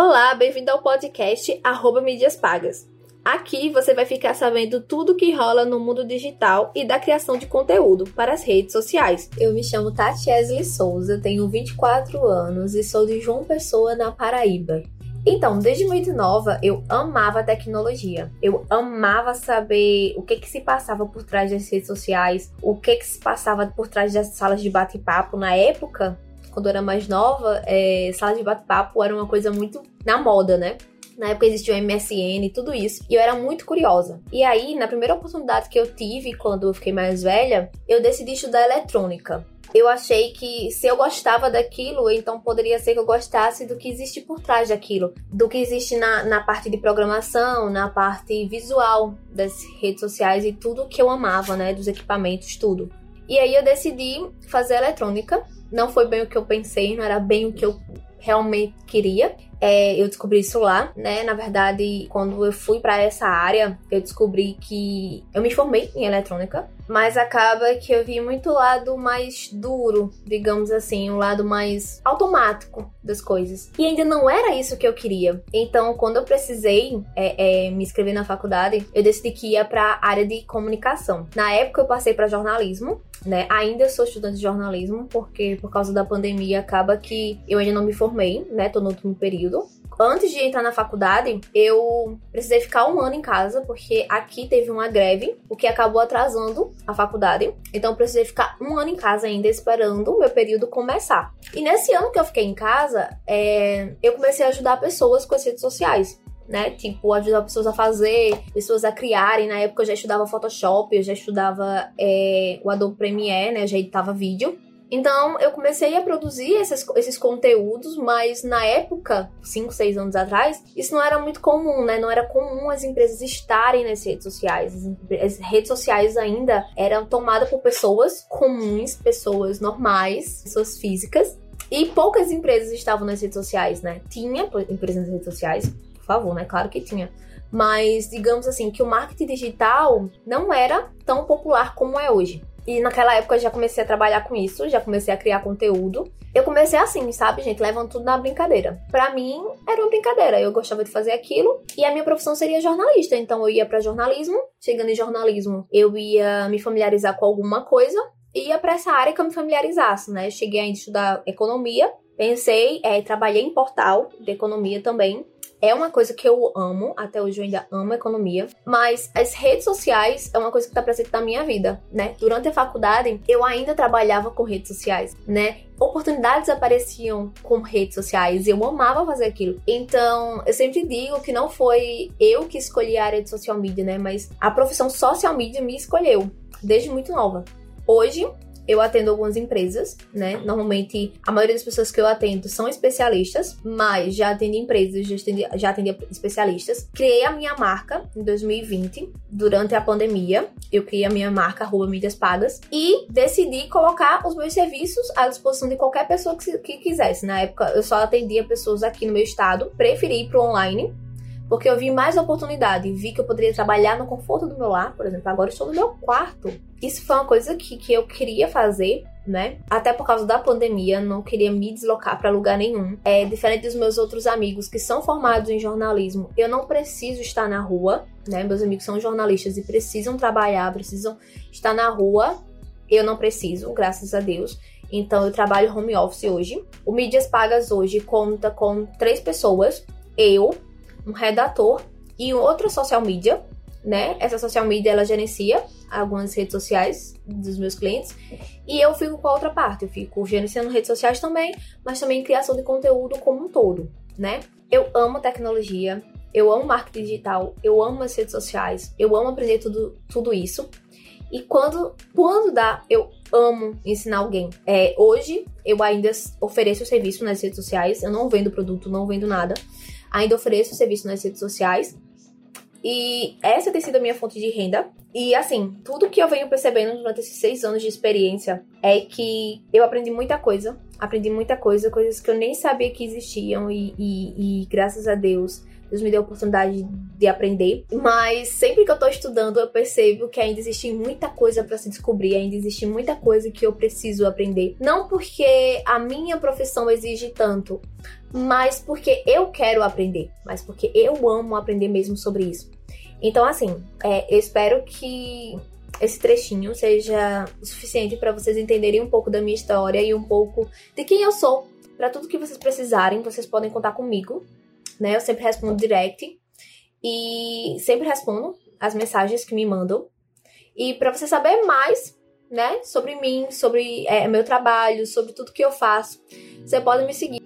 Olá, bem-vindo ao podcast Arroba Mídias Pagas. Aqui você vai ficar sabendo tudo que rola no mundo digital e da criação de conteúdo para as redes sociais. Eu me chamo Tati Esley Souza, tenho 24 anos e sou de João Pessoa, na Paraíba. Então, desde muito nova, eu amava tecnologia. Eu amava saber o que que se passava por trás das redes sociais, o que que se passava por trás das salas de bate-papo. Na época, quando eu era mais nova, é, sala de bate-papo era uma coisa muito na moda, né? Na época existia o MSN e tudo isso. E eu era muito curiosa. E aí, na primeira oportunidade que eu tive, quando eu fiquei mais velha, eu decidi estudar eletrônica. Eu achei que se eu gostava daquilo, então poderia ser que eu gostasse do que existe por trás daquilo. Do que existe na, na parte de programação, na parte visual das redes sociais e tudo que eu amava, né? Dos equipamentos, tudo. E aí eu decidi fazer eletrônica não foi bem o que eu pensei, não era bem o que eu realmente queria. É, eu descobri isso lá, né? Na verdade, quando eu fui para essa área, eu descobri que eu me formei em eletrônica, mas acaba que eu vi muito lado mais duro, digamos assim, um lado mais automático das coisas. E ainda não era isso que eu queria. Então, quando eu precisei é, é, me inscrever na faculdade, eu decidi que ia para área de comunicação. Na época, eu passei para jornalismo, né? Ainda sou estudante de jornalismo, porque por causa da pandemia acaba que eu ainda não me formei, né? Tô no último período. Antes de entrar na faculdade, eu precisei ficar um ano em casa, porque aqui teve uma greve, o que acabou atrasando a faculdade. Então, eu precisei ficar um ano em casa ainda, esperando o meu período começar. E nesse ano que eu fiquei em casa, é, eu comecei a ajudar pessoas com as redes sociais né? Tipo, ajudar pessoas a fazer, pessoas a criarem. Na época eu já estudava Photoshop, eu já estudava é, o Adobe Premiere, né? Eu já editava vídeo. Então eu comecei a produzir esses, esses conteúdos, mas na época, 5, 6 anos atrás, isso não era muito comum, né? Não era comum as empresas estarem nas redes sociais. As, redes sociais ainda eram tomadas por pessoas comuns, pessoas normais, pessoas físicas. E poucas empresas estavam nas redes sociais, né? Tinha empresas nas redes sociais, favor, né? Claro que tinha. Mas digamos assim que o marketing digital não era tão popular como é hoje. E naquela época eu já comecei a trabalhar com isso, já comecei a criar conteúdo. Eu comecei assim, sabe, gente, levando tudo na brincadeira. Para mim era uma brincadeira, eu gostava de fazer aquilo e a minha profissão seria jornalista, então eu ia para jornalismo. Chegando em jornalismo, eu ia me familiarizar com alguma coisa e ia para essa área que eu me familiarizasse, né? Cheguei a estudar economia, pensei, é, trabalhei em portal de economia também é uma coisa que eu amo, até hoje eu ainda amo economia, mas as redes sociais é uma coisa que tá presente na minha vida, né? Durante a faculdade, eu ainda trabalhava com redes sociais, né? Oportunidades apareciam com redes sociais e eu amava fazer aquilo. Então, eu sempre digo que não foi eu que escolhi a área de social media, né? Mas a profissão social media me escolheu desde muito nova. Hoje, eu atendo algumas empresas, né? Normalmente, a maioria das pessoas que eu atendo são especialistas, mas já atendi empresas, já atendi, já atendi especialistas. Criei a minha marca em 2020, durante a pandemia. Eu criei a minha marca, arroba mídias pagas, e decidi colocar os meus serviços à disposição de qualquer pessoa que, que quisesse. Na época, eu só atendia pessoas aqui no meu estado, preferi ir pro online, porque eu vi mais oportunidade, vi que eu poderia trabalhar no conforto do meu lar, por exemplo, agora estou no meu quarto. Isso foi uma coisa que, que eu queria fazer, né? Até por causa da pandemia, não queria me deslocar para lugar nenhum. É diferente dos meus outros amigos que são formados em jornalismo, eu não preciso estar na rua, né? Meus amigos são jornalistas e precisam trabalhar, precisam estar na rua. Eu não preciso, graças a Deus. Então eu trabalho home office hoje. O Mídias Pagas hoje conta com três pessoas. Eu, um redator e outra social media, né? Essa social media ela gerencia algumas redes sociais dos meus clientes e eu fico com a outra parte, eu fico gerenciando redes sociais também, mas também criação de conteúdo como um todo, né? Eu amo tecnologia, eu amo marketing digital, eu amo as redes sociais, eu amo aprender tudo, tudo isso. E quando, quando dá, eu amo ensinar alguém. É, hoje eu ainda ofereço serviço nas redes sociais, eu não vendo produto, não vendo nada. Ainda ofereço serviço nas redes sociais. E essa tem sido a minha fonte de renda. E assim, tudo que eu venho percebendo durante esses seis anos de experiência é que eu aprendi muita coisa Aprendi muita coisa, coisas que eu nem sabia que existiam e, e, e graças a Deus Deus me deu a oportunidade de aprender. Mas sempre que eu tô estudando, eu percebo que ainda existe muita coisa para se descobrir, ainda existe muita coisa que eu preciso aprender. Não porque a minha profissão exige tanto, mas porque eu quero aprender, mas porque eu amo aprender mesmo sobre isso. Então, assim, é, eu espero que esse trechinho seja o suficiente para vocês entenderem um pouco da minha história e um pouco de quem eu sou. Para tudo que vocês precisarem, vocês podem contar comigo né? Eu sempre respondo direct e sempre respondo as mensagens que me mandam. E para você saber mais, né, sobre mim, sobre é, meu trabalho, sobre tudo que eu faço, você pode me seguir